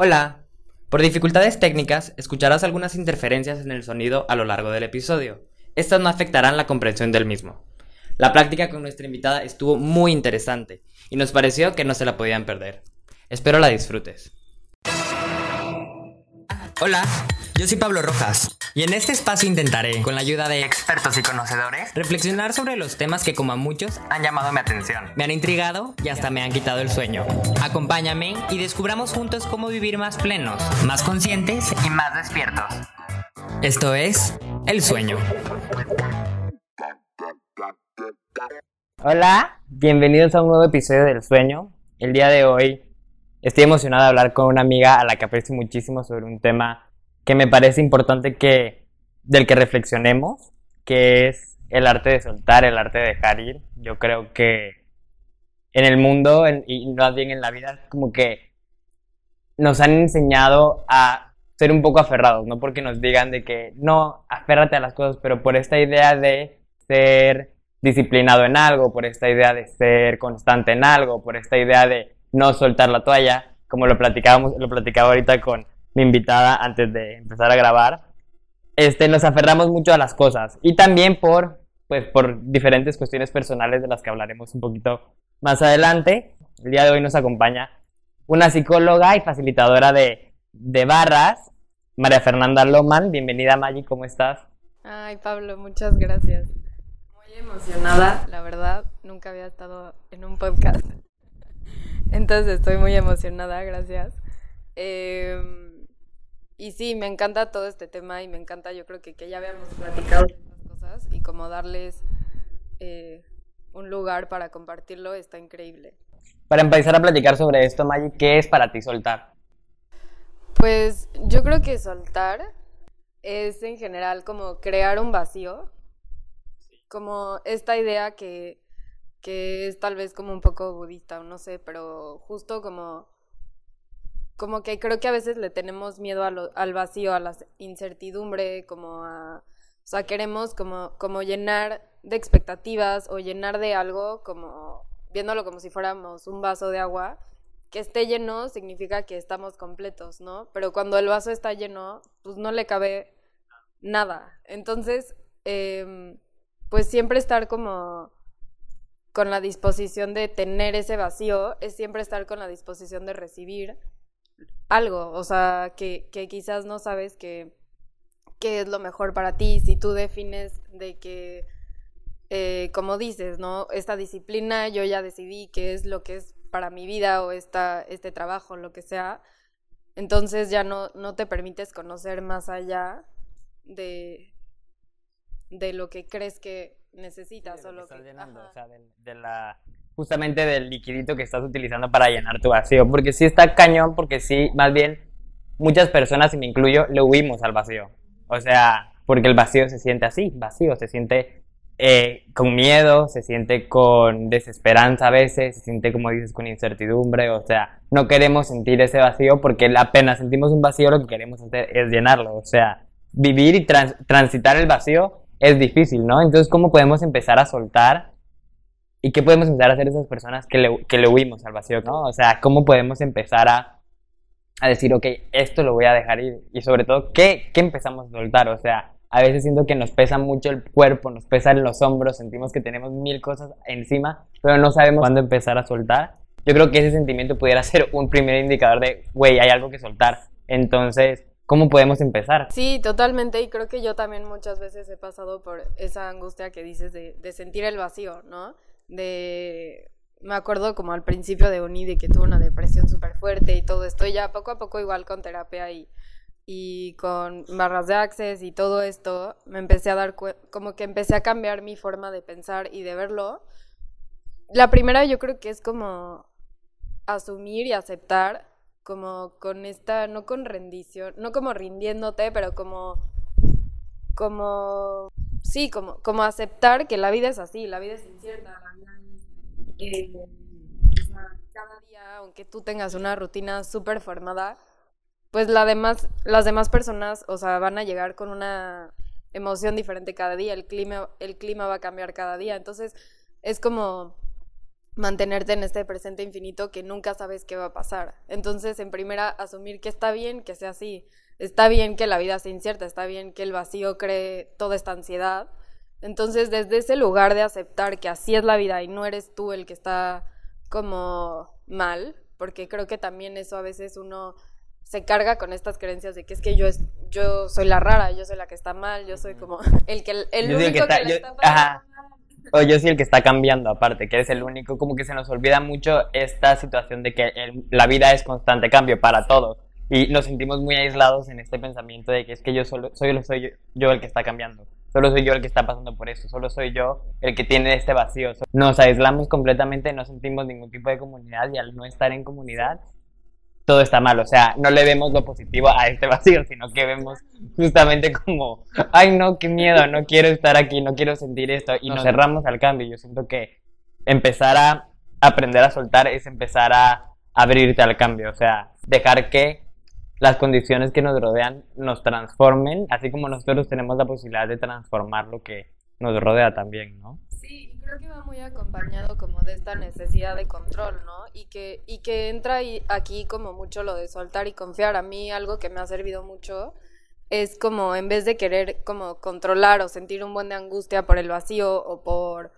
Hola. Por dificultades técnicas, escucharás algunas interferencias en el sonido a lo largo del episodio. Estas no afectarán la comprensión del mismo. La práctica con nuestra invitada estuvo muy interesante y nos pareció que no se la podían perder. Espero la disfrutes. Hola, yo soy Pablo Rojas y en este espacio intentaré, con la ayuda de expertos y conocedores, reflexionar sobre los temas que como a muchos han llamado mi atención, me han intrigado y hasta me han quitado el sueño. Acompáñame y descubramos juntos cómo vivir más plenos, más conscientes y más despiertos. Esto es El Sueño. Hola, bienvenidos a un nuevo episodio del Sueño. El día de hoy estoy emocionada de hablar con una amiga a la que aprecio muchísimo sobre un tema que me parece importante que del que reflexionemos, que es el arte de soltar, el arte de dejar ir. Yo creo que en el mundo y más bien en la vida como que nos han enseñado a ser un poco aferrados, no porque nos digan de que no, aférrate a las cosas, pero por esta idea de ser disciplinado en algo, por esta idea de ser constante en algo, por esta idea de no soltar la toalla, como lo platicábamos, lo platicaba ahorita con mi invitada antes de empezar a grabar, este, nos aferramos mucho a las cosas y también por, pues, por diferentes cuestiones personales de las que hablaremos un poquito más adelante. El día de hoy nos acompaña una psicóloga y facilitadora de, de barras, María Fernanda Loman. Bienvenida, Maggi, ¿cómo estás? Ay, Pablo, muchas gracias. Muy emocionada, la verdad, nunca había estado en un podcast. Entonces estoy muy emocionada, gracias. Eh, y sí, me encanta todo este tema y me encanta, yo creo que, que ya habíamos platicado estas cosas y como darles eh, un lugar para compartirlo está increíble. Para empezar a platicar sobre esto, Maggie, ¿qué es para ti soltar? Pues yo creo que soltar es en general como crear un vacío, como esta idea que, que es tal vez como un poco budista o no sé, pero justo como como que creo que a veces le tenemos miedo al vacío, a la incertidumbre, como a... O sea, queremos como, como llenar de expectativas o llenar de algo, como viéndolo como si fuéramos un vaso de agua. Que esté lleno significa que estamos completos, ¿no? Pero cuando el vaso está lleno, pues no le cabe nada. Entonces, em, pues siempre estar como con la disposición de tener ese vacío, es siempre estar con la disposición de recibir algo, o sea, que, que quizás no sabes que, qué es lo mejor para ti, si tú defines de que, eh, como dices, ¿no? Esta disciplina yo ya decidí qué es lo que es para mi vida o esta, este trabajo, lo que sea, entonces ya no, no te permites conocer más allá de, de lo que crees que necesitas o lo que, o sea, de la justamente del liquidito que estás utilizando para llenar tu vacío. Porque sí está cañón, porque sí, más bien, muchas personas, y me incluyo, le huimos al vacío. O sea, porque el vacío se siente así, vacío, se siente eh, con miedo, se siente con desesperanza a veces, se siente, como dices, con incertidumbre. O sea, no queremos sentir ese vacío porque apenas sentimos un vacío, lo que queremos hacer es llenarlo. O sea, vivir y transitar el vacío es difícil, ¿no? Entonces, ¿cómo podemos empezar a soltar? ¿Y qué podemos empezar a hacer esas personas que le, que le huimos al vacío, ¿no? O sea, ¿cómo podemos empezar a, a decir, ok, esto lo voy a dejar ir? Y sobre todo, ¿qué, ¿qué empezamos a soltar? O sea, a veces siento que nos pesa mucho el cuerpo, nos pesan los hombros, sentimos que tenemos mil cosas encima, pero no sabemos cuándo empezar a soltar. Yo creo que ese sentimiento pudiera ser un primer indicador de, güey, hay algo que soltar. Entonces, ¿cómo podemos empezar? Sí, totalmente. Y creo que yo también muchas veces he pasado por esa angustia que dices de, de sentir el vacío, ¿no? de me acuerdo como al principio de uni de que tuve una depresión súper fuerte y todo esto, y ya poco a poco igual con terapia y, y con barras de access y todo esto, me empecé a dar como que empecé a cambiar mi forma de pensar y de verlo. La primera yo creo que es como asumir y aceptar como con esta, no con rendición, no como rindiéndote, pero como, como sí, como, como aceptar que la vida es así, la vida es incierta, la vida es, eh, cada día, aunque tú tengas una rutina súper formada, pues la demás, las demás personas, o sea, van a llegar con una emoción diferente cada día, el clima, el clima va a cambiar cada día, entonces es como mantenerte en este presente infinito que nunca sabes qué va a pasar. Entonces, en primera, asumir que está bien que sea así, está bien que la vida sea incierta, está bien que el vacío cree toda esta ansiedad. Entonces, desde ese lugar de aceptar que así es la vida y no eres tú el que está como mal, porque creo que también eso a veces uno se carga con estas creencias de que es que yo es, yo soy la rara, yo soy la que está mal, yo soy como el que el único que, está, O yo soy el que está cambiando aparte, que eres el único, como que se nos olvida mucho esta situación de que la vida es constante cambio para todos y nos sentimos muy aislados en este pensamiento de que es que yo solo soy, soy yo el que está cambiando, solo soy yo el que está pasando por esto, solo soy yo el que tiene este vacío. Nos aislamos completamente, no sentimos ningún tipo de comunidad y al no estar en comunidad todo está mal. O sea, no le vemos lo positivo a este vacío, sino que vemos justamente como, ay no, qué miedo, no quiero estar aquí, no quiero sentir esto. Y nos cerramos al cambio. Yo siento que empezar a aprender a soltar es empezar a abrirte al cambio. O sea, dejar que las condiciones que nos rodean nos transformen, así como nosotros tenemos la posibilidad de transformar lo que nos rodea también, ¿no? Creo que va muy acompañado como de esta necesidad de control, ¿no? Y que, y que entra aquí como mucho lo de soltar y confiar. A mí algo que me ha servido mucho es como en vez de querer como controlar o sentir un buen de angustia por el vacío o por,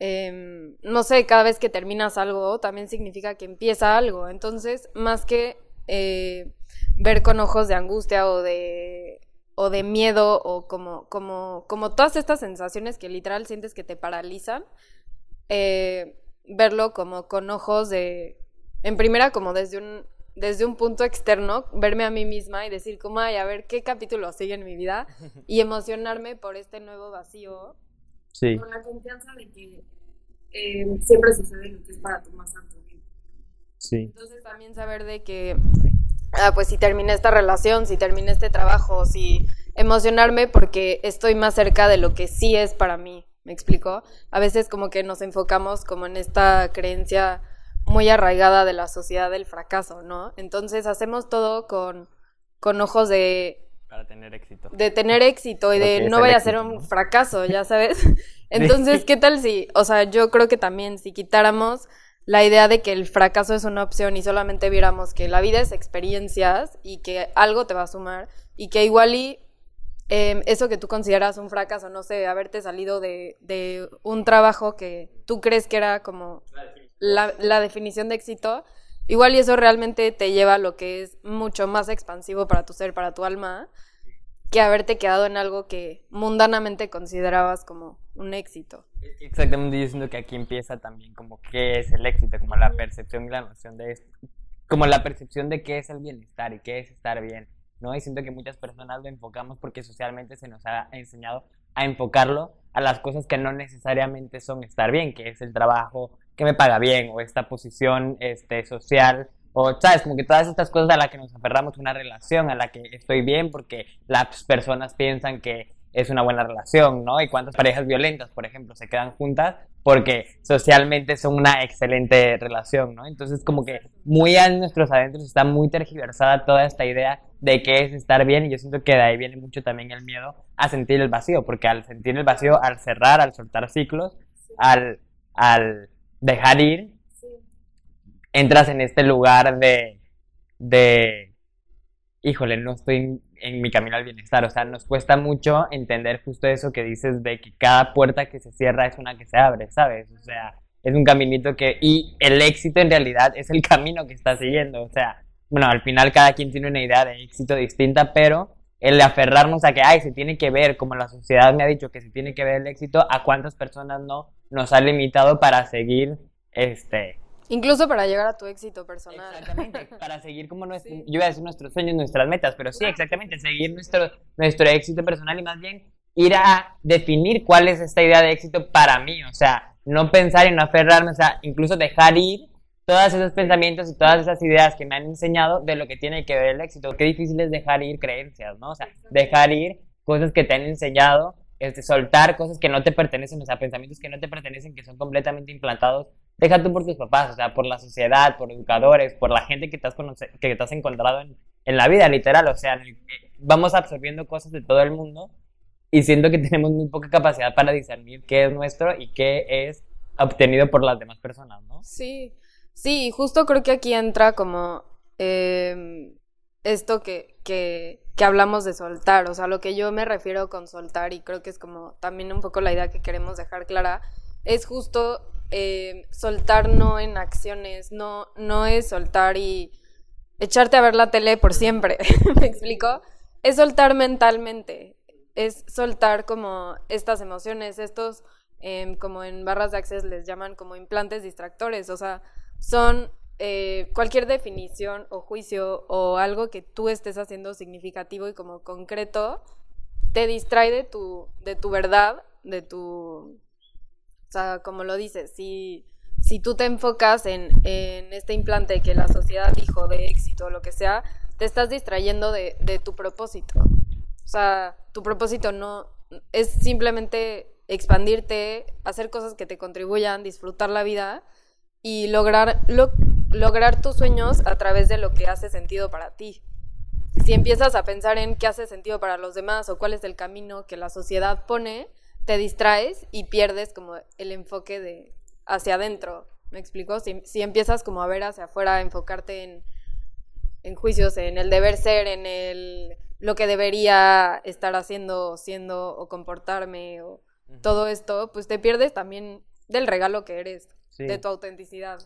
em, no sé, cada vez que terminas algo también significa que empieza algo. Entonces, más que eh, ver con ojos de angustia o de o de miedo o como, como, como todas estas sensaciones que literal sientes que te paralizan, eh, verlo como con ojos de, en primera como desde un, desde un punto externo, verme a mí misma y decir como, ay, a ver qué capítulo sigue en mi vida y emocionarme por este nuevo vacío. Sí. Con la confianza de que eh, siempre sucede lo que es para tu más alto bien. Sí. Entonces también saber de que ah, pues si terminé esta relación, si terminé este trabajo, si emocionarme porque estoy más cerca de lo que sí es para mí, ¿me explico? A veces como que nos enfocamos como en esta creencia muy arraigada de la sociedad del fracaso, ¿no? Entonces hacemos todo con, con ojos de... Para tener éxito. De tener éxito y de no vaya a ser un fracaso, ya sabes. Entonces, ¿qué tal si, o sea, yo creo que también si quitáramos la idea de que el fracaso es una opción y solamente viéramos que la vida es experiencias y que algo te va a sumar y que igual y em, eso que tú consideras un fracaso, no sé, haberte salido de, de un trabajo que tú crees que era como la, la, definición de éxito, igual y eso realmente te lleva a lo que es mucho más expansivo para tu ser, para tu alma, que haberte quedado en algo que mundanamente considerabas como un éxito. Exactamente, yo siento que aquí empieza también como qué es el éxito, como la percepción y la noción de esto, como la percepción de qué es el bienestar y qué es estar bien, ¿no? Y siento que muchas personas lo enfocamos porque socialmente se nos ha enseñado a enfocarlo a las cosas que no necesariamente son estar bien, que es el trabajo que me paga bien o esta posición este, social o, ¿sabes? Como que todas estas cosas a las que nos aferramos, una relación a la que estoy bien porque las personas piensan que es una buena relación, ¿no? Y cuántas parejas violentas, por ejemplo, se quedan juntas porque socialmente son una excelente relación, ¿no? Entonces, como que muy en nuestros adentros está muy tergiversada toda esta idea de qué es estar bien y yo siento que de ahí viene mucho también el miedo a sentir el vacío, porque al sentir el vacío, al cerrar, al soltar ciclos, al, al dejar ir, entras en este lugar de, de, híjole, no estoy en mi camino al bienestar. O sea, nos cuesta mucho entender justo eso que dices de que cada puerta que se cierra es una que se abre, ¿sabes? O sea, es un caminito que... Y el éxito en realidad es el camino que está siguiendo. O sea, bueno, al final cada quien tiene una idea de éxito distinta, pero el aferrarnos a que, ay, se tiene que ver, como la sociedad me ha dicho que se tiene que ver el éxito, a cuántas personas no nos ha limitado para seguir, este, Incluso para llegar a tu éxito personal. Exactamente, para seguir como nuestro, yo iba a decir nuestros sueños, nuestras metas, pero sí, exactamente, seguir nuestro, nuestro éxito personal y más bien ir a definir cuál es esta idea de éxito para mí, o sea, no pensar y no aferrarme, o sea, incluso dejar ir todos esos pensamientos y todas esas ideas que me han enseñado de lo que tiene que ver el éxito. Qué difícil es dejar ir creencias, ¿no? O sea, dejar ir cosas que te han enseñado, este, soltar cosas que no te pertenecen, o sea, pensamientos que no te pertenecen, que son completamente implantados deja tú por tus papás, o sea, por la sociedad, por educadores, por la gente que te has, que te has encontrado en, en, la vida, literal. O sea, eh, vamos absorbiendo cosas de todo el mundo y siento que tenemos muy poca capacidad para discernir qué es nuestro y qué es obtenido por las demás personas, ¿no? Sí, sí, justo creo que aquí entra como em, esto que, que, que hablamos de soltar, o sea, lo que yo me refiero con soltar y creo que es como también un poco la idea que queremos dejar clara, es justo em, soltar no en acciones, no, no es soltar y echarte a ver la tele por siempre, ¿me explico? Es soltar mentalmente, es soltar como estas emociones, estos, em, como en barras de access les llaman como implantes distractores, o sea, son eh, cualquier definición o juicio o algo que tú estés haciendo significativo y como concreto, te distrae de tu, de tu verdad, de tu... Sea, como lo dices, si si tú te enfocas en, este implante que la sociedad dijo de éxito o lo que sea, te estás distrayendo de, tu propósito. O sea, tu propósito no es simplemente expandirte, hacer cosas que te contribuyan, disfrutar la vida y lograr, lograr tus sueños a través de lo que hace sentido para ti. Si empiezas a pensar en qué hace sentido para los demás o cuál es el camino que la sociedad pone, te distraes y pierdes como el enfoque de, hacia adentro. ¿Me explico? Si, si, empiezas como a ver hacia afuera, a enfocarte en, en juicios, en el deber ser, en el lo que debería estar haciendo, siendo o comportarme o todo esto, pues te pierdes también del regalo que eres, de tu autenticidad.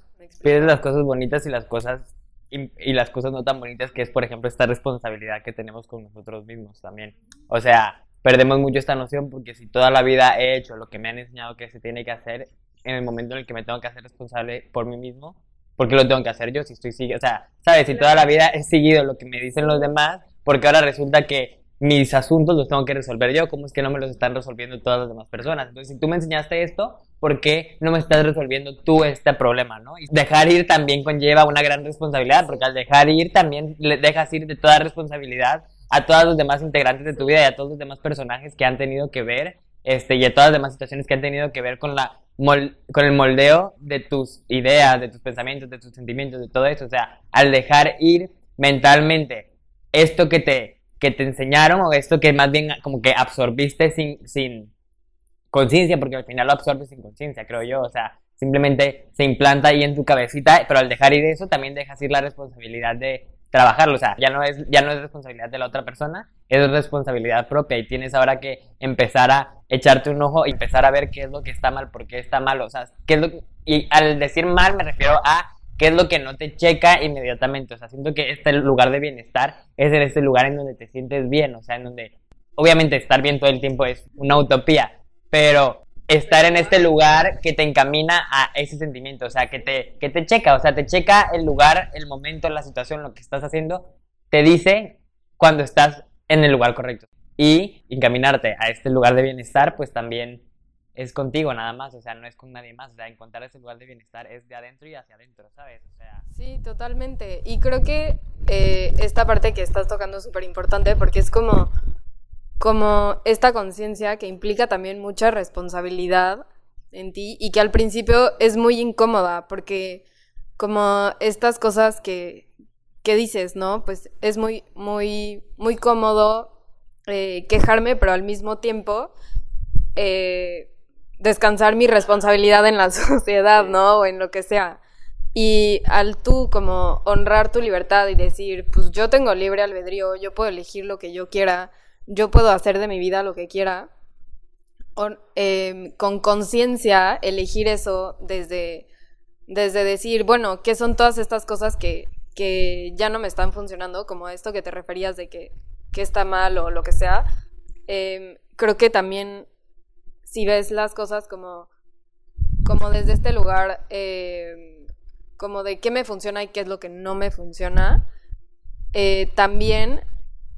pierdes las cosas bonitas y las cosas y, y, las cosas no tan bonitas que es, por ejemplo, esta responsabilidad que tenemos con nosotros mismos también. O sea, perdemos mucho esta noción porque si toda la vida he hecho lo que me han enseñado que se tiene que hacer, en el momento en el que me tengo que hacer responsable por mí mismo, porque lo tengo que hacer yo si estoy siguiendo, o sea, sabes, si toda la vida he seguido lo que me dicen los demás, porque ahora resulta que mis asuntos los tengo que resolver yo, ¿cómo es que no me los están resolviendo todas las demás personas? Entonces, si tú me enseñaste esto, ¿por qué no me estás resolviendo tú este problema, no? Dejar ir también conlleva una gran responsabilidad, porque al dejar ir también le dejas ir de toda responsabilidad a todos los demás integrantes de tu vida y a todos los demás personajes que han tenido que ver, este, y a todas las demás situaciones que han tenido que ver con la con el moldeo de tus ideas, de tus pensamientos, de tus sentimientos, de todo eso. O sea, al dejar ir mentalmente esto que te, que te enseñaron o esto que más bien como que absorbiste sin, sin conciencia, porque al final lo absorbes sin conciencia, creo yo. O sea, simplemente se implanta ahí en tu cabecita, pero al dejar ir eso también dejas ir la responsabilidad de trabajarlo, o sea, ya no es ya no es responsabilidad de la otra persona, es responsabilidad propia y tienes ahora que empezar a echarte un ojo y empezar a ver qué es lo que está mal, por qué está mal, o sea, qué es lo y al decir mal me refiero a qué es lo que no te checa inmediatamente, o sea, siento que este lugar de bienestar es en este lugar en donde te sientes bien, o sea, en donde obviamente estar bien todo el tiempo es una utopía, pero estar en este lugar que te encamina a ese sentimiento, o sea, que te, que te checa, o sea, te checa el lugar, el momento, la situación, lo que estás haciendo, te dice cuando estás en el lugar correcto. Y encaminarte a este lugar de bienestar, pues también es contigo nada más, o sea, no es con nadie más, o sea, encontrar ese lugar de bienestar es de adentro y hacia adentro, ¿sabes? O sea... Sí, totalmente. Y creo que eh, esta parte que estás tocando es súper importante porque es como como esta conciencia que implica también mucha responsabilidad en ti y que al principio es muy incómoda porque como estas cosas que, que dices, ¿no? Pues es muy, muy, muy cómodo eh, quejarme, pero al mismo tiempo eh, descansar mi responsabilidad en la sociedad, ¿no? O en lo que sea. Y al tú como honrar tu libertad y decir, pues yo tengo libre albedrío, yo puedo elegir lo que yo quiera, yo puedo hacer de mi vida lo que quiera, em, con conciencia elegir eso desde, desde decir, bueno, ¿qué son todas estas cosas que, que ya no me están funcionando? Como esto que te referías de que, que está mal o lo que sea. Em, creo que también si ves las cosas como, como desde este lugar, em, como de qué me funciona y qué es lo que no me funciona, eh, también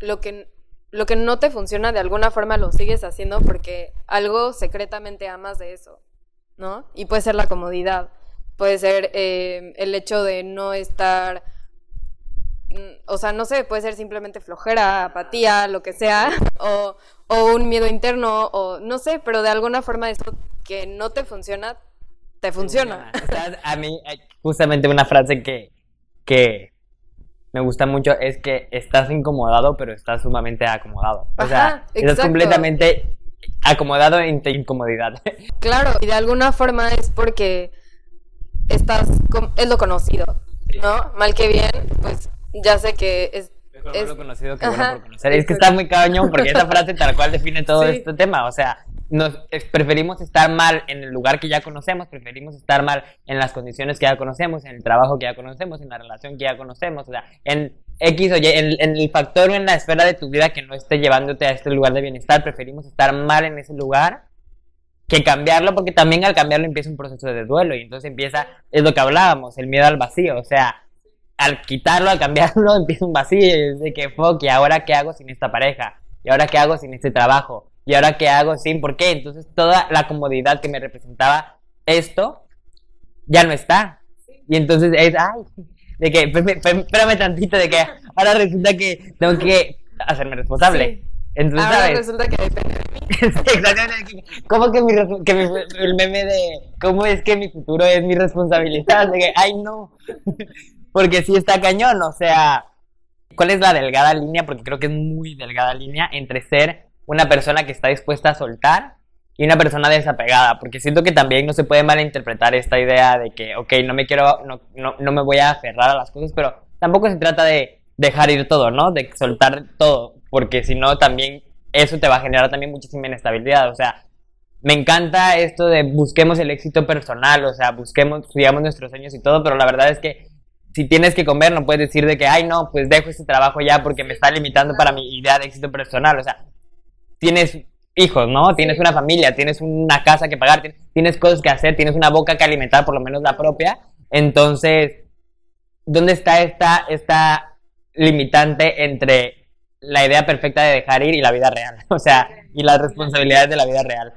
lo que lo que no te funciona de alguna forma lo sigues haciendo porque algo secretamente amas de eso, ¿no? Y puede ser la comodidad, puede ser eh, el hecho de no estar, mm, o sea, no sé, puede ser simplemente flojera, apatía, lo que sea, o, un miedo interno, o no sé, pero de alguna forma eso que no te funciona, te funciona. a mí, justamente una frase que, que me gusta mucho es que estás incomodado, pero estás sumamente acomodado. o sea, estás completamente acomodado en incomodidad. Claro, y de alguna forma es porque estás, es lo conocido, ¿no? Mal que bien, pues ya sé que es... Mejor es... lo conocido que bueno por conocer. Es que está muy cañón porque esa frase tal cual define todo este tema, o sea, nos preferimos estar mal en el lugar que ya conocemos, preferimos estar mal en las condiciones que ya conocemos, en el trabajo que ya conocemos, en la relación que ya conocemos, o sea, en X o Y, en, el factor o en la esfera de tu vida que no esté llevándote a este lugar de bienestar, preferimos estar mal en ese lugar que cambiarlo, porque también al cambiarlo empieza un proceso de duelo y entonces empieza, es lo que hablábamos, el miedo al vacío, o sea, al quitarlo, al cambiarlo, empieza un vacío y es de que, fuck, ¿y ahora qué hago sin esta pareja? ¿Y ahora qué hago sin este trabajo? ¿Y ahora qué hago sin por qué? Entonces toda la comodidad que me representaba esto ya no está. Y entonces es, ay, de que, espérame tantito, de que ahora resulta que tengo que hacerme responsable. Entonces, ahora resulta que depende de mí. Exactamente. ¿Cómo que, mi, que mi, el meme de cómo es que mi futuro es mi responsabilidad? De que, ay, no. Porque sí está cañón, o sea, ¿cuál es la delgada línea? Porque creo que es muy delgada línea entre ser una persona que está dispuesta a soltar y una persona desapegada, porque siento que también no se puede malinterpretar esta idea de que, ok, no me quiero, no, no, no me voy a aferrar a las cosas, pero tampoco se trata de dejar ir todo, ¿no? De soltar todo, porque si no también eso te va a generar también muchísima inestabilidad, o sea, me encanta esto de busquemos el éxito personal, o sea, busquemos, sigamos nuestros sueños y todo, pero la verdad es que si tienes que comer, no puedes decir de que, ay, no, pues dejo este trabajo ya porque me está limitando para mi idea de éxito personal, o sea, tienes hijos, ¿no? Tienes una familia, tienes una casa que pagar, tienes cosas que hacer, tienes una boca que alimentar, por lo menos la propia. Entonces, ¿dónde está esta, esta limitante entre la idea perfecta de dejar ir y la vida real? O sea, y las responsabilidades de la vida real.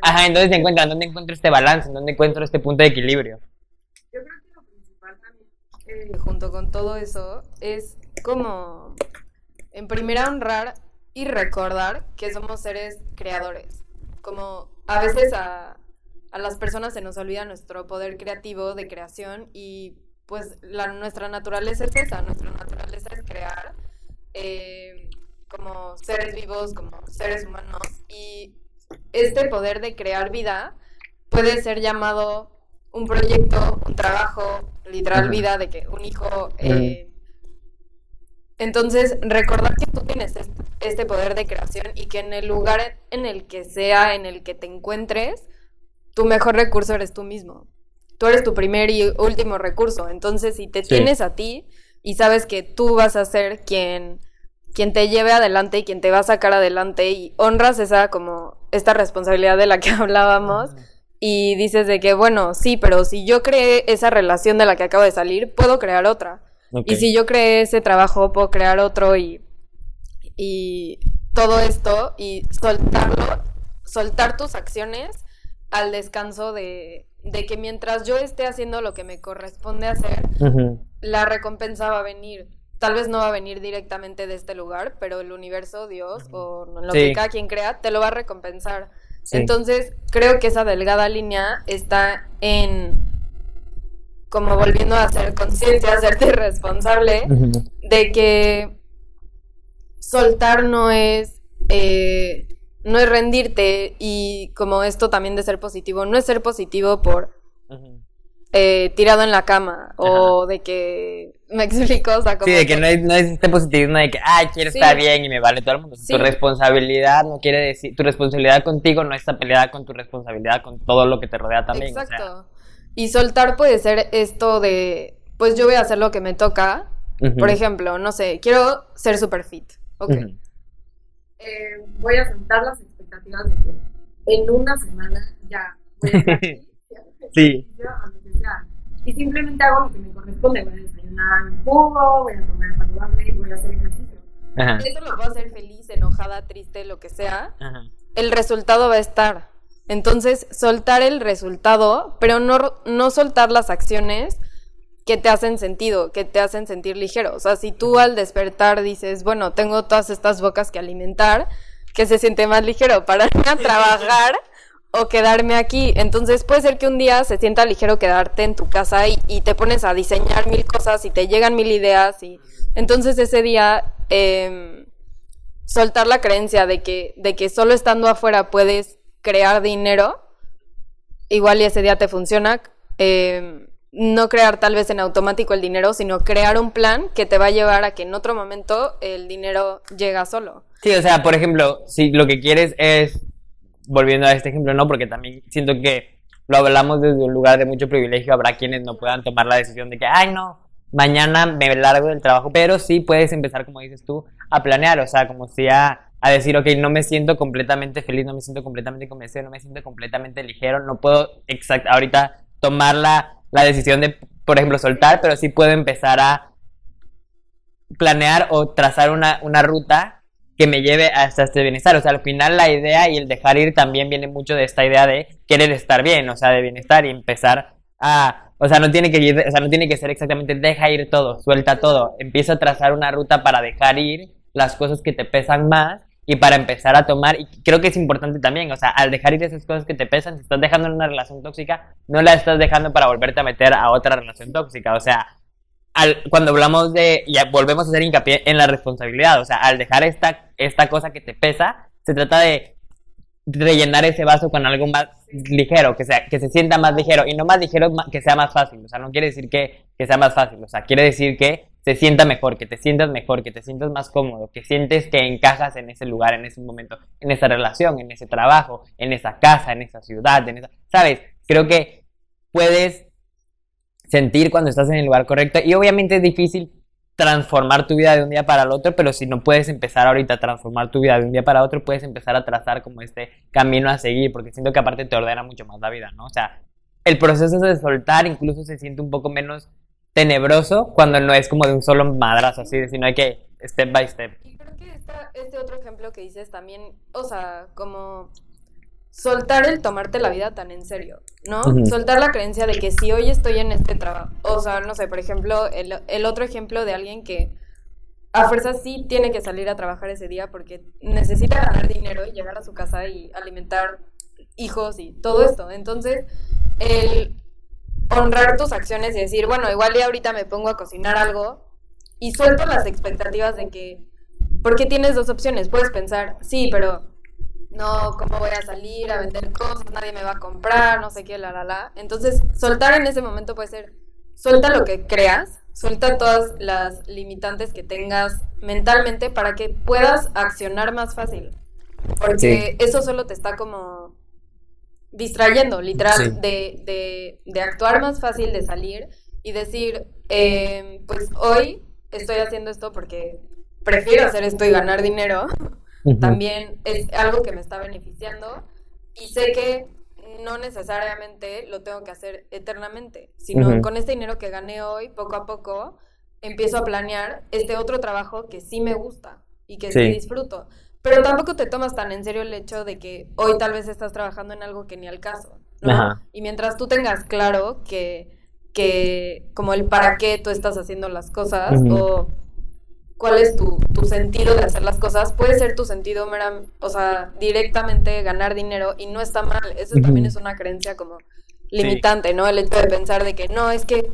Ajá, entonces se encuentra, ¿dónde encuentro este balance? ¿En dónde encuentro este punto de equilibrio? Yo creo que lo principal también, eh, junto con todo eso, es como, en primera, honrar y recordar que somos seres creadores. Como a veces a, las personas se nos olvida nuestro poder creativo de creación y pues la, nuestra naturaleza es esa, nuestra naturaleza es crear eh, como seres vivos, como seres humanos. Y este poder de crear vida puede ser llamado un proyecto, un trabajo, literal vida de que un hijo... Eh, entonces, recordar que tú tienes este poder de creación y que en el lugar en el que sea, en el que te encuentres, tu mejor recurso eres tú mismo. Tú eres tu primer y último recurso. Entonces, si te tienes a ti y sabes que tú vas a ser quien, quien te lleve adelante y quien te va a sacar adelante y honras esa como esta responsabilidad de la que hablábamos y dices de que, bueno, sí, pero si yo creé esa relación de la que acabo de salir, puedo crear otra. Y si yo creé ese trabajo, puedo crear otro y, y todo esto y soltarlo, soltar tus acciones al descanso de, de que mientras yo esté haciendo lo que me corresponde hacer, la recompensa va a venir. Tal vez no va a venir directamente de este lugar, pero el universo, Dios, o lo que cada quien crea, te lo va a recompensar. Entonces, creo que esa delgada línea está en como volviendo a hacer conciencia, hacerte responsable de que soltar no es eh, no es rendirte y como esto también de ser positivo, no es ser positivo por eh, tirado en la cama o de que me explico, o sea, como sí, de que, no, es, no es este positivismo de que ay quiero estar bien y me vale todo el mundo. Tu responsabilidad no quiere decir tu responsabilidad contigo no está peleada con tu responsabilidad con todo lo que te rodea también. Exacto. Y soltar puede ser esto de, pues yo voy a hacer lo que me toca. Por ejemplo, no sé, quiero ser super fit. Ok. Eh, voy a soltar las expectativas de que en una semana ya voy a estar sí. Y simplemente hago lo que me corresponde. Voy a desayunar un jugo, voy a comer saludable y voy a hacer ejercicio. Ajá. Eso lo puedo hacer feliz, enojada, triste, lo que sea. Ajá. El resultado va a estar. Entonces, soltar el resultado, pero no, no soltar las acciones que te hacen sentido, que te hacen sentir ligero. O sea, si tú al despertar dices, bueno, tengo todas estas bocas que alimentar, que se siente más ligero para irme a trabajar o quedarme aquí. Entonces puede ser que un día se sienta ligero quedarte en tu casa y, te pones a diseñar mil cosas y te llegan mil ideas y entonces ese día em, soltar la creencia de que, de que solo estando afuera puedes crear dinero, igual y ese día te funciona. Eh, no crear tal vez en automático el dinero, sino crear un plan que te va a llevar a que en otro momento el dinero llega solo. Sí, o sea, por ejemplo, si lo que quieres es, volviendo a este ejemplo, no, porque también siento que lo hablamos desde un lugar de mucho privilegio, habrá quienes no puedan tomar la decisión de que, ay, no, mañana me largo del trabajo, pero sí puedes empezar, como dices tú, a planear, o sea, como si a, a decir, ok, no me siento completamente feliz, no me siento completamente convencido, no me siento completamente ligero, no puedo exact ahorita tomar la la decisión de, por ejemplo, soltar, pero sí puedo empezar a planear o trazar una, una ruta que me lleve hasta este bienestar. O sea, al final la idea y el dejar ir también viene mucho de esta idea de querer estar bien, o sea, de bienestar y empezar a... O sea, no tiene que, ir, o sea, no tiene que ser exactamente deja ir todo, suelta todo. Empieza a trazar una ruta para dejar ir las cosas que te pesan más y para empezar a tomar, y creo que es importante también, o sea, al dejar ir esas cosas que te pesan, si estás dejando una relación tóxica, no la estás dejando para volverte a meter a otra relación tóxica, o sea, al, cuando hablamos de, y volvemos a hacer hincapié en la responsabilidad, o sea, al dejar esta, esta cosa que te pesa, se trata de rellenar ese vaso con algo más ligero, que, sea, que se sienta más ligero, y no más ligero, que sea más fácil, o sea, no quiere decir que sea más fácil, o sea, quiere decir que se sienta mejor, que te sientas mejor, que te sientas más cómodo, que sientes que encajas en ese lugar, en ese momento, en esa relación, en ese trabajo, en esa casa, en esa ciudad, en esa, ¿sabes? Creo que puedes sentir cuando estás en el lugar correcto y obviamente es difícil transformar tu vida de un día para el otro, pero si no puedes empezar ahorita a transformar tu vida de un día para otro, puedes empezar a trazar como este camino a seguir, porque siento que aparte te ordena mucho más la vida, ¿no? O sea, el proceso de soltar incluso se siente un poco menos tenebroso cuando no es como de un solo madrazo así, sino hay que step by step. Y creo que este otro ejemplo que dices también, o sea, como soltar el tomarte la vida tan en serio, ¿no? Soltar la creencia de que si hoy estoy en este trabajo, o sea, no sé, por ejemplo, el, el otro ejemplo de alguien que a fuerza sí tiene que salir a trabajar ese día porque necesita ganar dinero y llegar a su casa y alimentar hijos y todo esto. Entonces, el honrar tus acciones y decir, bueno, igual ya ahorita me pongo a cocinar algo y suelto las expectativas de que, porque tienes dos opciones, puedes pensar, sí, pero no, ¿cómo voy a salir a vender cosas? Nadie me va a comprar, no sé qué, la, la, la. Entonces, soltar en ese momento puede ser, suelta lo que creas, suelta todas las limitantes que tengas mentalmente para que puedas accionar más fácil. Porque eso solo te está como distrayendo, literal, de, de, actuar más fácil, de salir y decir, em, pues hoy estoy haciendo esto porque prefiero hacer esto y ganar dinero. También es algo que me está beneficiando y sé que no necesariamente lo tengo que hacer eternamente, sino con este dinero que gané hoy, poco a poco, empiezo a planear este otro trabajo que sí me gusta y que sí disfruto. Pero tampoco te tomas tan en serio el hecho de que hoy tal vez estás trabajando en algo que ni al caso, ¿no? Y mientras tú tengas claro que, que como el para qué tú estás haciendo las cosas o cuál es tu, tu, sentido de hacer las cosas, puede ser tu sentido, o sea, directamente ganar dinero y no está mal. Eso también es una creencia como limitante, ¿no? El hecho de pensar de que no, es que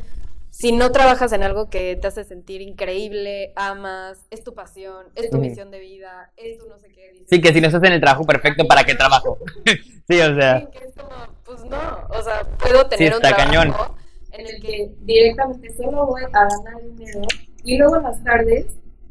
si no trabajas en algo que te hace sentir increíble, amas, es tu pasión, es tu misión de vida, es tu no sé qué. Sí, que si no estás en el trabajo perfecto, ¿para qué trabajo? sí, o sea. Sí, que es como, pues no, o sea, puedo tener un trabajo en el que directamente solo voy a ganar dinero y luego en las tardes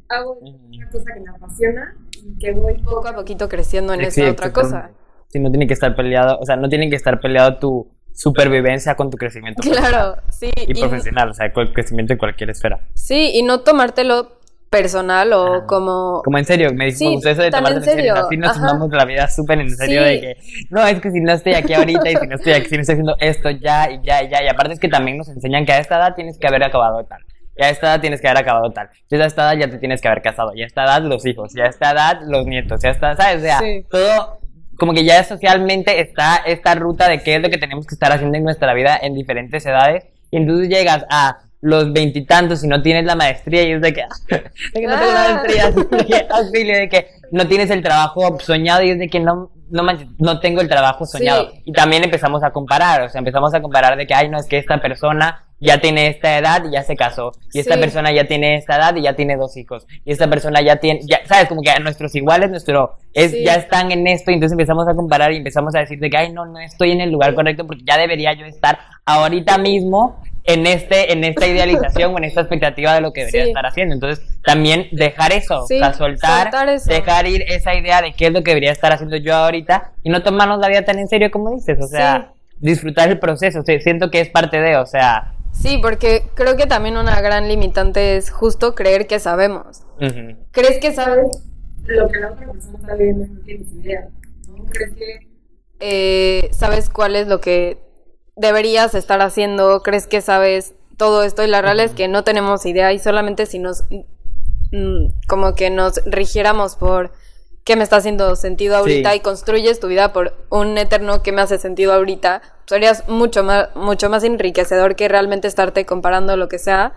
hago una cosa que me apasiona y que voy poco a poquito creciendo en esa otra cosa. Sí, no tiene que estar peleado, o sea, no tiene que estar peleado tu supervivencia con tu crecimiento. Claro, sí. Y, profesional, o sea, con el crecimiento en cualquier esfera. Sí, y no tomártelo personal o ah, como... Como en serio, me sí, eso de tomarte en serio. Así nos tomamos la vida súper en serio de que, no, es que si no estoy aquí ahorita y si no estoy aquí, si no estoy haciendo esto ya y ya y ya. Y aparte es que también nos enseñan que a esta edad tienes que haber acabado tal. Y a esta edad tienes que haber acabado tal. Y a esta edad ya te tienes que haber casado. Y a esta edad los hijos. Y a esta edad los nietos. Y a esta, ¿sabes? O sea, todo como que ya socialmente está esta ruta de qué es lo que tenemos que estar haciendo en nuestra vida en diferentes edades. Y entonces llegas a los veintitantos y no tienes la maestría y es de que, de que no tengo la maestría, de que, de que no tienes el trabajo soñado y es de que no, no, no tengo el trabajo soñado. Y también empezamos a comparar, o sea, empezamos a comparar de que, ay, no, es que esta persona ya tiene esta edad y ya se casó. Y esta Sí. persona ya tiene esta edad y ya tiene dos hijos. Y esta persona ya tiene, ya, ¿sabes? Como que a nuestros iguales, nuestro, es, Sí. ya están en esto y entonces empezamos a comparar y empezamos a decir de que, ay, no, no estoy en el lugar correcto porque ya debería yo estar ahorita mismo en este, en esta idealización o en esta expectativa de lo que debería Sí. estar haciendo. Entonces, también dejar eso, o sea, soltar, soltar eso. dejar ir esa idea de qué es lo que debería estar haciendo yo ahorita y no tomarnos la vida tan en serio como dices, o sea, disfrutar el proceso, o sea, siento que es parte de, o sea, Sí, porque creo que también una gran limitante es justo creer que sabemos. ¿Crees que sabes lo que la otra persona está viendo y no tienes idea? ¿no? ¿Crees que eh, sabes cuál es lo que deberías estar haciendo? ¿Crees que sabes todo esto? Y la realidad es que no tenemos idea y solamente si nos mm, como que nos rigiéramos por qué me está haciendo sentido ahorita Sí. y construyes tu vida por un eterno que me hace sentido ahorita, serías mucho más, mucho más enriquecedor que realmente estarte comparando lo que sea,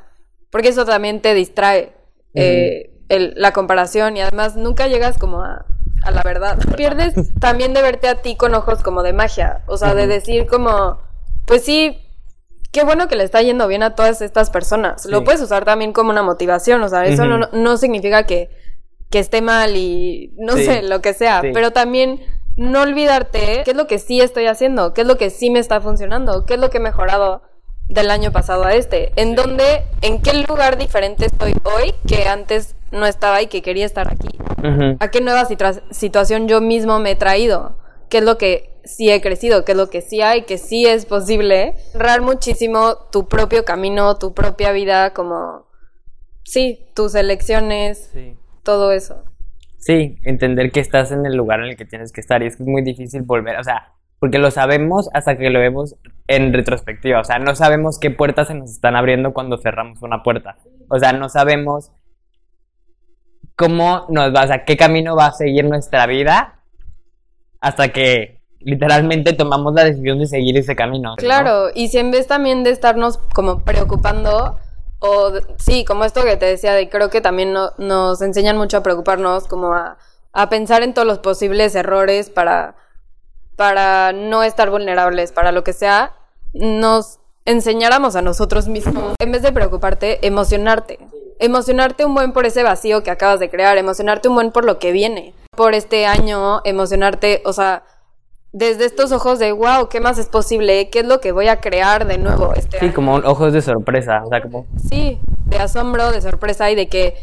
porque eso también te distrae eh, el- la comparación y además nunca llegas como a, a la verdad. Pierdes también de verte a ti con ojos como de magia, o sea, de decir como, pues sí, qué bueno que le está yendo bien a todas estas personas. Lo puedes usar también como una motivación, o sea, eso no, no significa que, que esté mal y no Sí. sé, lo que sea, Sí. pero también no olvidarte qué es lo que sí estoy haciendo, qué es lo que sí me está funcionando, qué es lo que he mejorado del año pasado a este, en dónde, en qué lugar diferente estoy hoy que antes no estaba y que quería estar aquí. Ujú. ¿A qué nueva situa- situación yo mismo me he traído? ¿Qué es lo que sí he crecido? ¿Qué es lo que sí hay? Que sí es posible. Honrar muchísimo tu propio camino, tu propia vida, como, sí, tus elecciones, Sí. Todo eso. Sí, entender que estás en el lugar en el que tienes que estar y es que es muy difícil volver, o sea, porque lo sabemos hasta que lo vemos en retrospectiva, o sea, no sabemos qué puertas se nos están abriendo cuando cerramos una puerta, o sea, no sabemos cómo nos va, o sea, qué camino va a seguir nuestra vida hasta que literalmente tomamos la decisión de seguir ese camino. ¿no? Claro, y si en vez también de estarnos como preocupando, o sí, como esto que te decía, de creo que también no- nos enseñan mucho a preocuparnos, como a, a pensar en todos los posibles errores para, para no estar vulnerables, para lo que sea, nos enseñáramos a nosotros mismos, en vez de preocuparte, emocionarte. Emocionarte un buen por ese vacío que acabas de crear, emocionarte un buen por lo que viene, por este año, emocionarte, o sea, desde estos ojos de, wow, ¿qué más es posible? ¿Qué es lo que voy a crear de nuevo este Sí, año? como ojos de sorpresa, o sea, como... Sí, de asombro, de sorpresa y de que...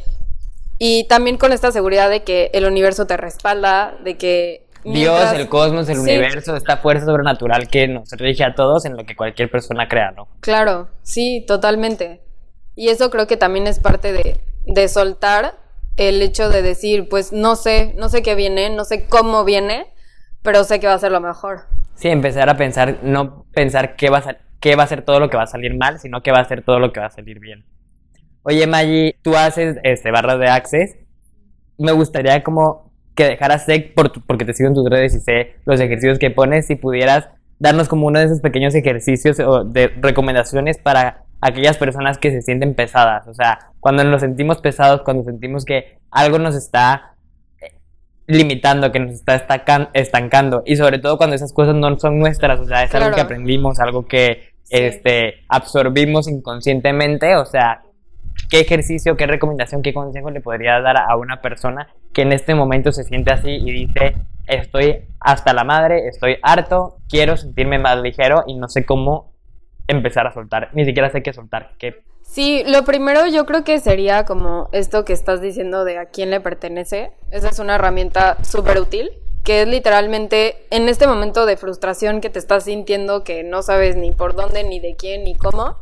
Y también con esta seguridad de que el universo te respalda, de que... Dios, el cosmos, el Sí. universo, esta fuerza sobrenatural que nos rige a todos en lo que cualquier persona crea, ¿no? Claro, sí, totalmente. Y eso creo que también es parte de, de soltar el hecho de decir, pues no sé, no sé qué viene, no sé cómo viene, pero sé que va a ser lo mejor. Sí, empezar a pensar, no pensar qué va a, qué va a ser todo lo que va a salir mal, sino qué va a ser todo lo que va a salir bien. Oye, Maggie, tú haces este, barras de Access. Me gustaría como que dejaras sec por tu- porque te sigo en tus redes y sé los ejercicios que pones, si pudieras darnos como uno de esos pequeños ejercicios o de recomendaciones para aquellas personas que se sienten pesadas. O sea, cuando nos sentimos pesados, cuando sentimos que algo nos está limitando, que nos está estancando y sobre todo cuando esas cosas no son nuestras, o sea, es algo que aprendimos, algo que Sí. este, absorbimos inconscientemente, o sea, ¿qué ejercicio, qué recomendación, qué consejo le podría dar a una persona que en este momento se siente así y dice, estoy hasta la madre, estoy harto, quiero sentirme más ligero y no sé cómo empezar a soltar, ni siquiera sé qué soltar, qué Sí, lo primero yo creo que sería como esto que estás diciendo de a quién le pertenece. Esa es una herramienta súper útil, que es literalmente en este momento de frustración que te estás sintiendo que no sabes ni por dónde, ni de quién, ni cómo,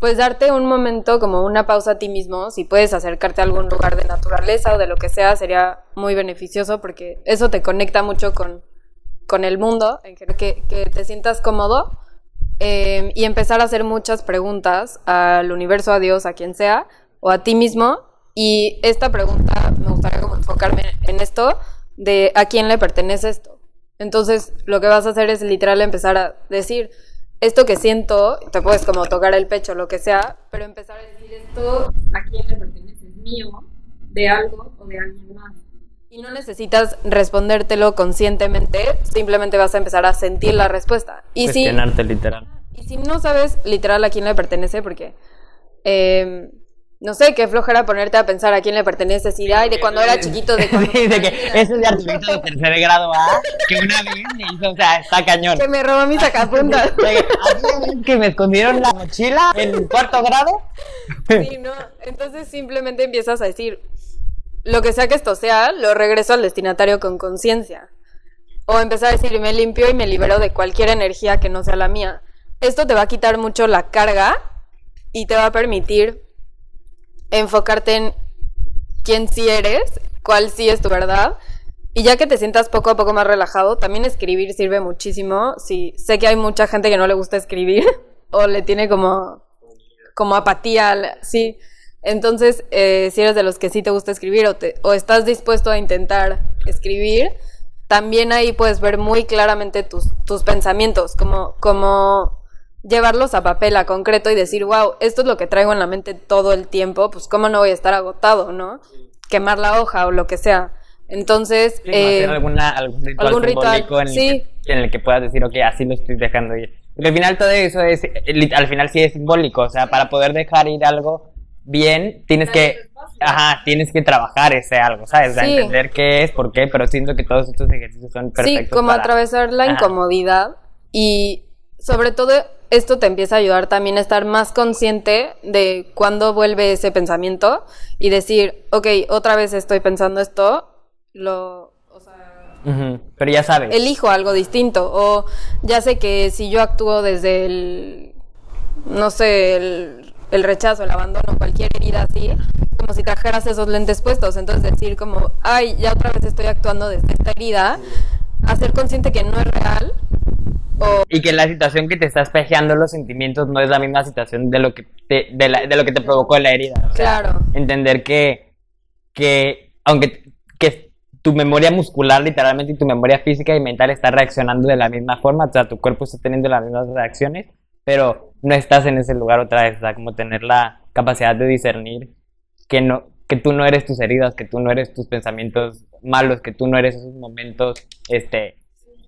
pues darte un momento como una pausa a ti mismo, si puedes acercarte a algún lugar de naturaleza o de lo que sea, sería muy beneficioso porque eso te conecta mucho con, con el mundo, en que, que- te sientas cómodo eh, y empezar a hacer muchas preguntas al universo, a Dios, a quien sea, o a ti mismo. Y esta pregunta me gustaría como enfocarme en esto de a quién le pertenece esto. Entonces, lo que vas a hacer es literal empezar a decir esto que siento, te puedes como tocar el pecho, lo que sea, pero empezar a decir esto a quién le pertenece, es mío, de algo o de alguien más. Y no necesitas respondértelo conscientemente, simplemente vas a empezar a sentir la respuesta. Y si literal. Y si no sabes literal a quién le pertenece, porque eh, no sé, qué flojera ponerte a pensar a quién le pertenece esa idea y de cuando era chiquito, de cuando... Que es de Arturito de tercer grado A, que una vez me hizo, o sea, está cañón. Que me robó mi sacapuntas. De que, "Así es que me escondieron la mochila en cuarto grado. Sí, no. Entonces simplemente empiezas a decir, lo que sea que esto sea, lo regreso al destinatario con conciencia. O empezar a decir, me limpio y me libero de cualquier energía que no sea la mía. Esto te va a quitar mucho la carga y te va a permitir enfocarte en quién sí eres, cuál sí es tu verdad. Y ya que te sientas poco a poco más relajado, también escribir sirve muchísimo. Sí, sé que hay mucha gente que no le gusta escribir o le tiene como, como apatía. Sí. Entonces, eh, si eres de los que sí te gusta escribir o, te- o estás dispuesto a intentar escribir, también ahí puedes ver muy claramente tus, tus pensamientos, como, como llevarlos a papel, a concreto y decir, wow, esto es lo que traigo en la mente todo el tiempo, pues cómo no voy a estar agotado, ¿no? Quemar la hoja o lo que sea. Entonces, Sí, eh, hacer alguna, algún ritual algún ritual, en, sí. el que, en el que puedas decir, ok, así lo estoy dejando ir. Porque al final todo eso es, eh, al final sí es simbólico, o sea, para poder dejar ir algo bien, tienes que, ajá, tienes que trabajar ese algo, ¿sabes? Sí. entender qué es, por qué, pero siento que todos estos ejercicios son perfectos Sí, como para- atravesar la Ajá. incomodidad y sobre todo esto te empieza a ayudar también a estar más consciente de cuándo vuelve ese pensamiento y decir, ok, otra vez estoy pensando esto, lo, o sea, Ujú, Pero ya sabes. elijo algo distinto o ya sé que si yo actúo desde el, no sé, el, el rechazo, el abandono, cualquier herida así, como si trajeras esos lentes puestos, entonces decir como, ay, ya otra vez estoy actuando desde esta herida, hacer consciente que no es real o Y que la situación que te está espejeando los sentimientos no es la misma situación de lo que te, de, la- de lo que te provocó la herida. o sea, Claro. Entender que, que aunque que tu memoria muscular literalmente y tu memoria física y mental está reaccionando de la misma forma, o sea, tu cuerpo está teniendo las mismas reacciones, pero no estás en ese lugar otra vez, o sea, como tener la capacidad de discernir que no que tú no eres tus heridas, que tú no eres tus pensamientos malos, que tú no eres esos momentos, este,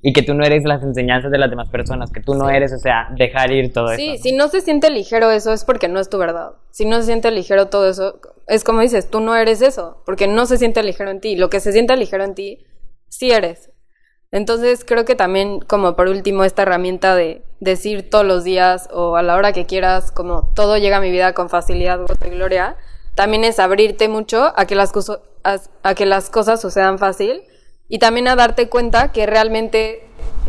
y que tú no eres las enseñanzas de las demás personas, que tú no Sí. eres, o sea, dejar ir todo Sí, eso. si no se siente ligero eso es porque no es tu verdad. Si no se siente ligero todo eso, es como dices, tú no eres eso, porque no se siente ligero en ti. Lo que se siente ligero en ti, sí eres. Entonces creo que también como por último esta herramienta de decir todos los días o a la hora que quieras, como todo llega a mi vida con facilidad, gozo y gloria, también es abrirte mucho a que las, cosas sucedan fácil y también a darte cuenta que realmente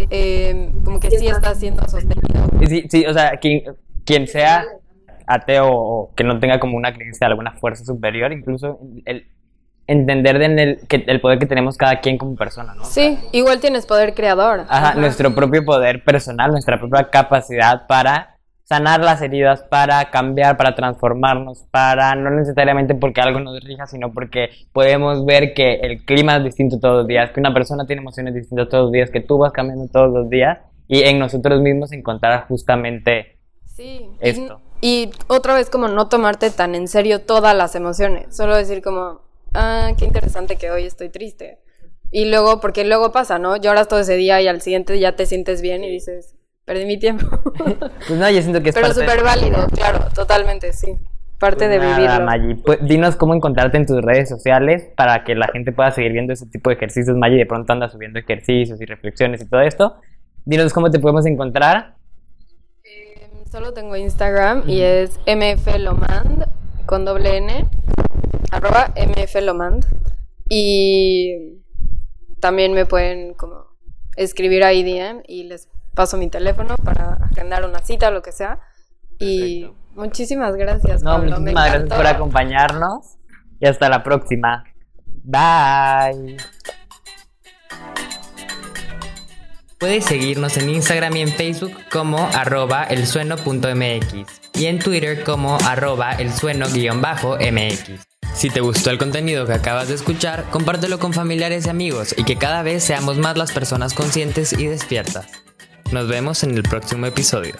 eh, como que sí está siendo sostenido. Sí, sí, o sea, quien, quien sea ateo o que no tenga como una creencia de alguna fuerza superior, incluso el entender de en el, que, el poder que tenemos cada quien como persona, ¿no? Sí, igual tienes poder creador. Ajá, nuestro propio poder personal, nuestra propia capacidad para sanar las heridas, para cambiar, para transformarnos, para no necesariamente porque algo nos rija, sino porque podemos ver que el clima es distinto todos los días, que una persona tiene emociones distintas todos los días, que tú vas cambiando todos los días y en nosotros mismos encontrar justamente Sí. Esto. Y, y otra vez como no tomarte tan en serio todas las emociones, solo decir como, ah, qué interesante que hoy estoy triste. Y luego, porque luego pasa, ¿no? Lloras todo ese día y al siguiente ya te sientes bien y dices, perdí mi tiempo. Pues no, yo siento que es Pero parte de- súper válido, claro, totalmente, sí. Parte Pues de nada, vivirlo. Maggi. Pues, dinos cómo encontrarte en tus redes sociales para que la gente pueda seguir viendo ese tipo de ejercicios. Maggi de pronto anda subiendo ejercicios y reflexiones y todo esto. Dinos cómo te podemos encontrar. Eh, Solo tengo Instagram y es mflomand con doble n arroba mflomand y también me pueden como escribir ahí DM y les paso mi teléfono para agendar una cita o lo que sea y Perfecto. muchísimas gracias No, Pablo, me muchísimas gracias encantó. por acompañarnos y hasta la próxima. Bye. Puedes seguirnos en Instagram y en Facebook como arroba elsueno.mx y en Twitter como arroba elsueno-mx. Si te gustó el contenido que acabas de escuchar, compártelo con familiares y amigos y que cada vez seamos más las personas conscientes y despiertas. Nos vemos en el próximo episodio.